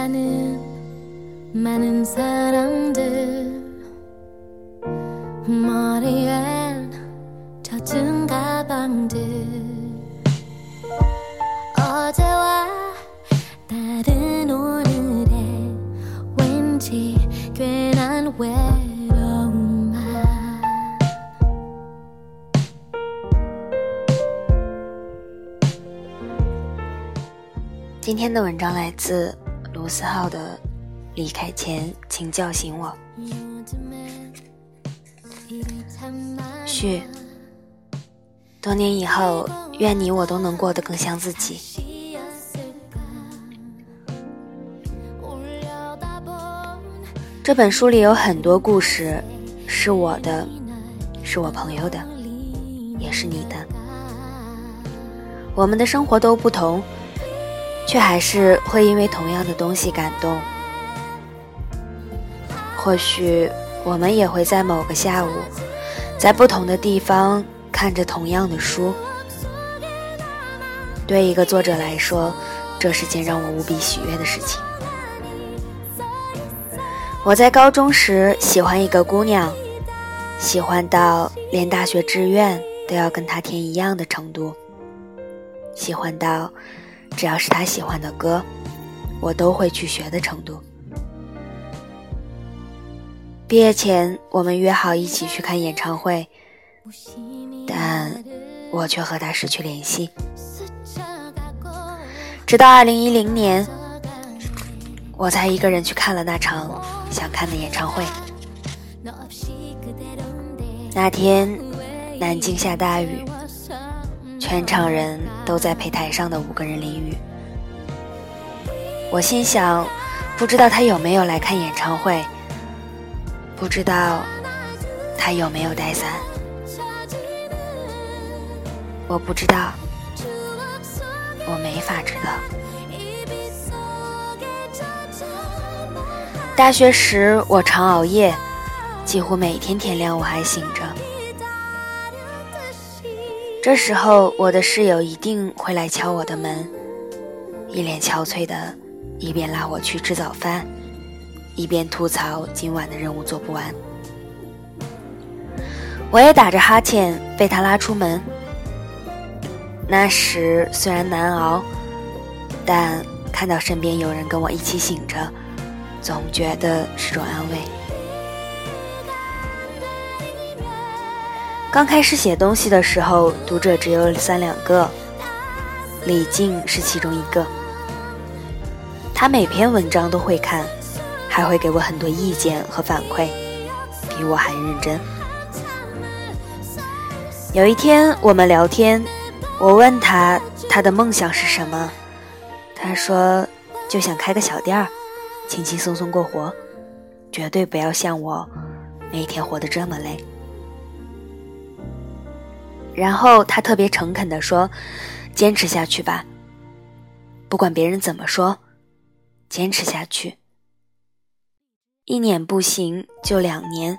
가는 많은 사람들 머리엔 젖은 가방들 어제와 다른 오늘에 왠지 괜한 외로움만 今天的文章来自 吴思浩的离开前请叫醒我。去。多年以后，愿你我都能过得更像自己。这本书里有很多故事，是我的，是我朋友的，也是你的。我们的生活都不同。却还是会因为同样的东西感动。或许我们也会在某个下午，在不同的地方看着同样的书。对一个作者来说，这是件让我无比喜悦的事情。我在高中时喜欢一个姑娘，喜欢到连大学志愿都要跟她填一样的程度，喜欢到只要是他喜欢的歌，我都会去学的程度。毕业前，我们约好一起去看演唱会，但我却和他失去联系。直到二零一零年，我才一个人去看了那场想看的演唱会。那天，南京下大雨，全场人都在陪台上的五个人淋雨。我心想，不知道他有没有来看演唱会，不知道他有没有带伞，我不知道，我没法知道。大学时，我常熬夜，几乎每天天亮我还醒着。这时候，我的室友一定会来敲我的门，一脸憔悴的，一边拉我去吃早饭，一边吐槽今晚的任务做不完。我也打着哈欠被他拉出门。那时虽然难熬，但看到身边有人跟我一起醒着，总觉得是种安慰。刚开始写东西的时候，读者只有三两个，李静是其中一个。他每篇文章都会看，还会给我很多意见和反馈，比我还认真。有一天我们聊天，我问他他的梦想是什么，他说就想开个小店儿，轻轻松松过活，绝对不要像我每天活得这么累。然后他特别诚恳地说：“坚持下去吧，不管别人怎么说，坚持下去。一年不行就两年，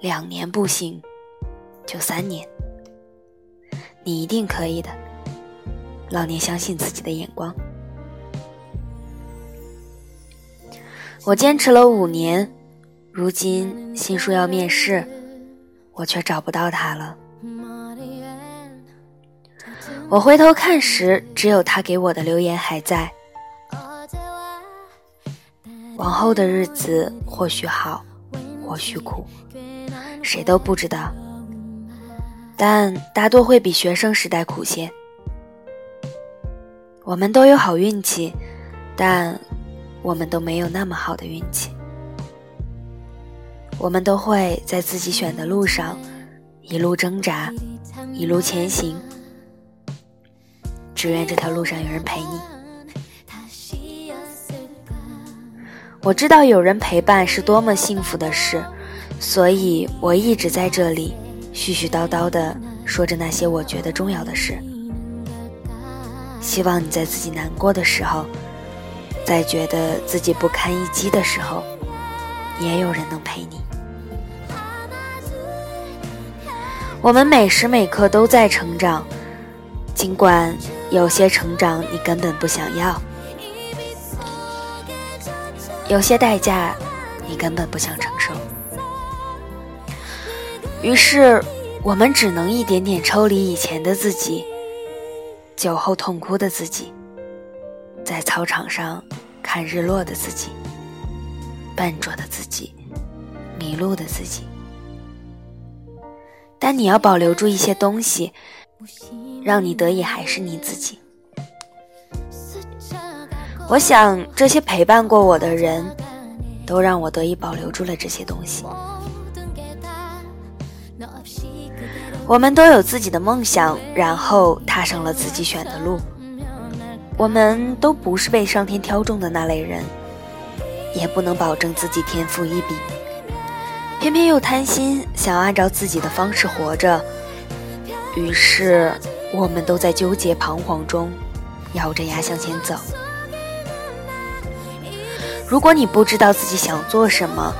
两年不行就三年，你一定可以的。老年相信自己的眼光。”我坚持了五年，如今新书要面试，我却找不到他了。我回头看时，只有他给我的留言还在。往后的日子或许好，或许苦，谁都不知道。但大多会比学生时代苦些。我们都有好运气，但我们都没有那么好的运气。我们都会在自己选的路上，一路挣扎，一路前行。只愿这条路上有人陪你。我知道有人陪伴是多么幸福的事，所以我一直在这里絮絮叨叨的说着那些我觉得重要的事。希望你在自己难过的时候，在觉得自己不堪一击的时候，也有人能陪你。我们每时每刻都在成长，尽管有些成长你根本不想要。有些代价你根本不想承受。于是，我们只能一点点抽离以前的自己，酒后痛哭的自己，在操场上看日落的自己，笨拙的自己，迷路的自己。但你要保留住一些东西，让你得以还是你自己。我想，这些陪伴过我的人，都让我得以保留住了这些东西。我们都有自己的梦想，然后踏上了自己选的路。我们都不是被上天挑中的那类人，也不能保证自己天赋异禀。偏偏又贪心，想要按照自己的方式活着，于是我们都在纠结彷徨中，咬着牙向前走。如果你不知道自己想做什么，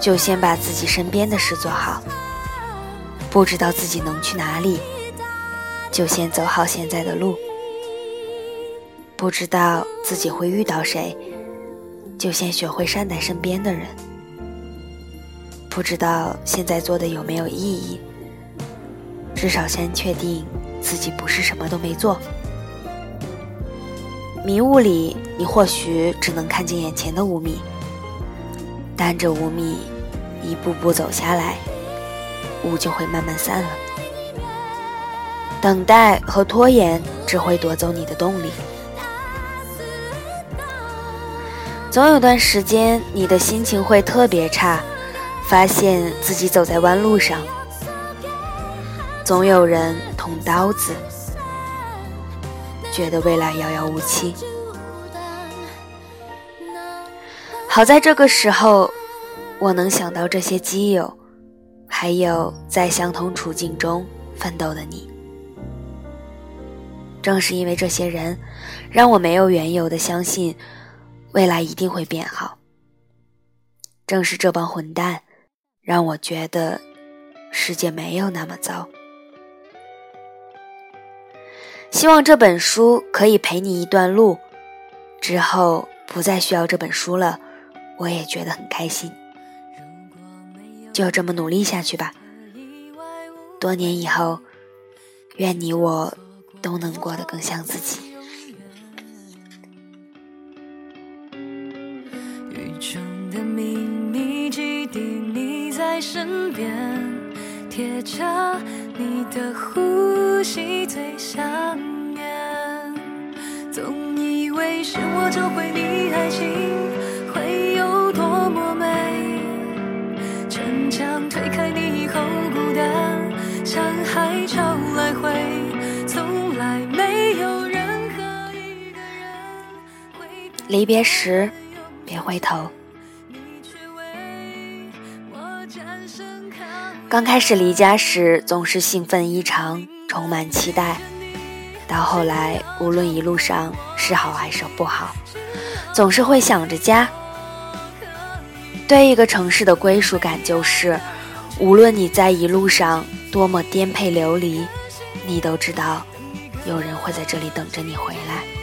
就先把自己身边的事做好；不知道自己能去哪里，就先走好现在的路；不知道自己会遇到谁，就先学会善待身边的人。不知道现在做的有没有意义，至少先确定自己不是什么都没做。迷雾里，你或许只能看见眼前的五米，但这五米一步步走下来，雾就会慢慢散了。等待和拖延只会夺走你的动力。总有段时间，你的心情会特别差。发现自己走在弯路上，总有人捅刀子，觉得未来遥遥无期。好在这个时候，我能想到这些基友，还有在相同处境中奋斗的你。正是因为这些人，让我没有缘由的相信未来一定会变好。正是这帮混蛋。让我觉得世界没有那么糟。希望这本书可以陪你一段路，之后不再需要这本书了，我也觉得很开心。就这么努力下去吧。多年以后，愿你我都能过得更像自己。身边贴着你的呼吸最想念总以为是我教会你爱情会有多么美逞强推开你以后孤单像海潮来回从来没有任何一个人会离别时别回头。刚开始离家时，总是兴奋异常，充满期待；到后来，无论一路上是好还是不好，总是会想着家。对一个城市的归属感，就是无论你在一路上多么颠沛流离，你都知道有人会在这里等着你回来。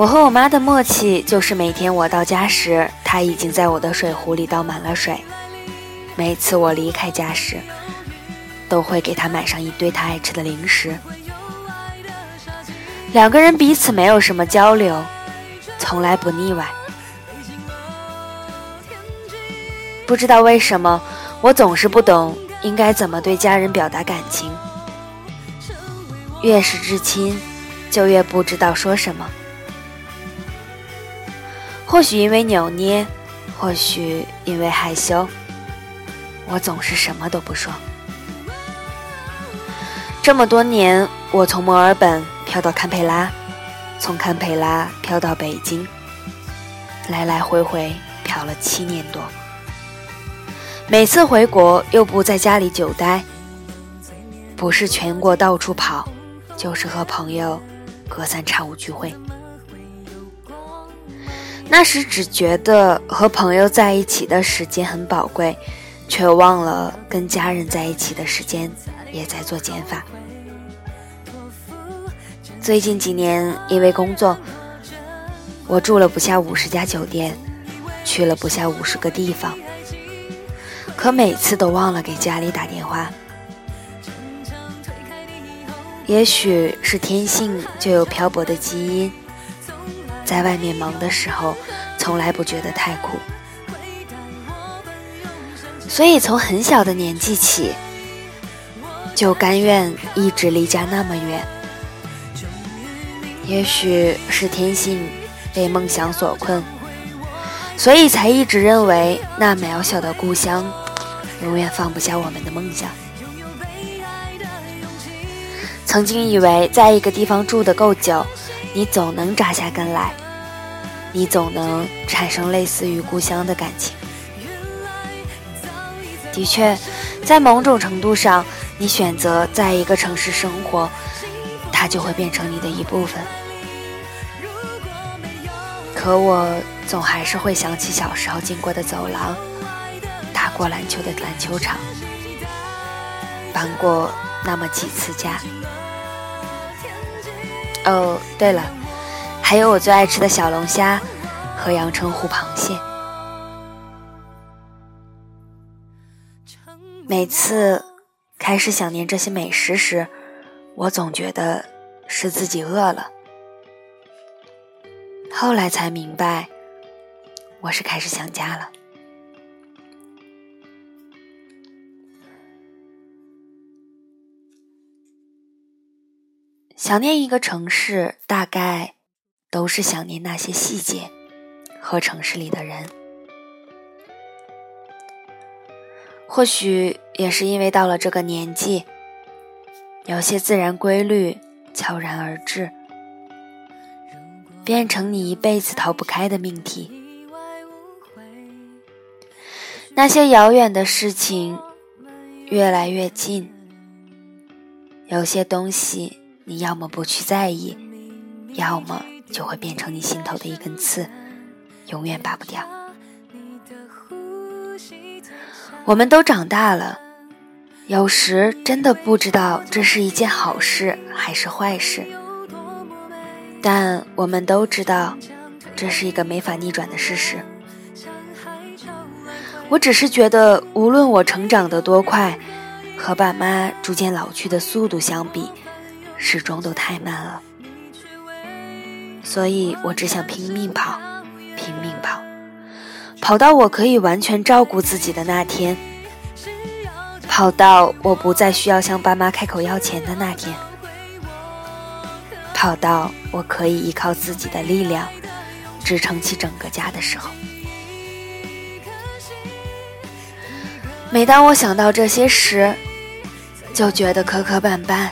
我和我妈的默契就是，每天我到家时，她已经在我的水壶里倒满了水。每次我离开家时，都会给她买上一堆她爱吃的零食。两个人彼此没有什么交流，从来不腻歪。不知道为什么，我总是不懂应该怎么对家人表达感情。越是至亲，就越不知道说什么。或许因为扭捏，或许因为害羞，我总是什么都不说。这么多年，我从墨尔本飘到堪培拉，从堪培拉飘到北京，来来回回飘了七年多。每次回国，又不在家里久待，不是全国到处跑，就是和朋友隔三差五聚会。那时只觉得和朋友在一起的时间很宝贵，却忘了跟家人在一起的时间也在做减法。最近几年因为工作，我住了不下五十家酒店，去了不下五十个地方，可每次都忘了给家里打电话。也许是天性就有漂泊的基因，在外面忙的时候，从来不觉得太苦，所以从很小的年纪起，就甘愿一直离家那么远。也许是天性被梦想所困，所以才一直认为那渺小的故乡，永远放不下我们的梦想。曾经以为在一个地方住得够久，你总能扎下根来，你总能产生类似于故乡的感情。的确，在某种程度上，你选择在一个城市生活，它就会变成你的一部分。可我总还是会想起小时候经过的走廊，打过篮球的篮球场，搬过那么几次家。哦，对了，还有我最爱吃的小龙虾和阳澄湖螃蟹。每次开始想念这些美食时，我总觉得是自己饿了。后来才明白，我是开始想家了。想念一个城市，大概都是想念那些细节和城市里的人。或许也是因为到了这个年纪，有些自然规律悄然而至，变成你一辈子逃不开的命题。那些遥远的事情越来越近，有些东西。你要么不去在意，要么就会变成你心头的一根刺，永远拔不掉。我们都长大了，有时真的不知道这是一件好事还是坏事，但我们都知道，这是一个没法逆转的事实。我只是觉得，无论我成长的多快，和爸妈逐渐老去的速度相比。始终都太慢了，所以我只想拼命跑，拼命跑，跑到我可以完全照顾自己的那天，跑到我不再需要向爸妈开口要钱的那天，跑到我可以依靠自己的力量支撑起整个家的时候。每当我想到这些时，就觉得磕磕绊绊。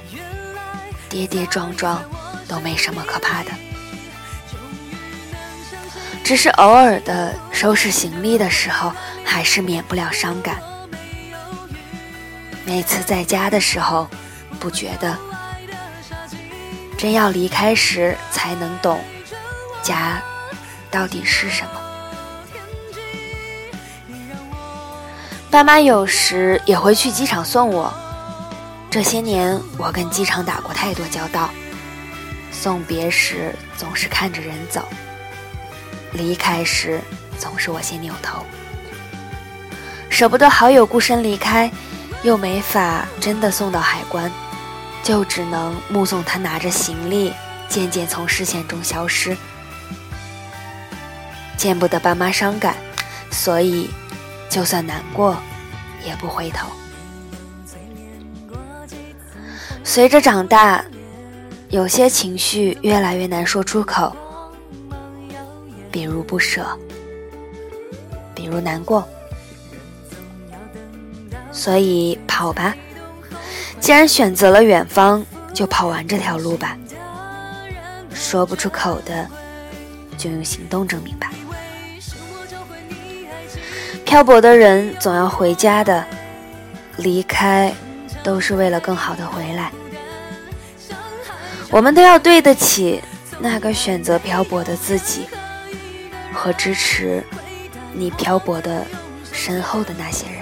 跌跌撞撞都没什么可怕的，只是偶尔的收拾行李的时候，还是免不了伤感。每次在家的时候，不觉得，真要离开时才能懂，家到底是什么。爸妈有时也会去机场送我。这些年，我跟机场打过太多交道。送别时总是看着人走，离开时总是我先扭头，舍不得好友孤身离开，又没法真的送到海关，就只能目送他拿着行李渐渐从视线中消失。见不得爸妈伤感，所以就算难过，也不回头。随着长大，有些情绪越来越难说出口，比如不舍，比如难过。所以跑吧，既然选择了远方，就跑完这条路吧。说不出口的，就用行动证明吧。漂泊的人总要回家的，离开。都是为了更好的回来，我们都要对得起那个选择漂泊的自己，和支持你漂泊的身后的那些人。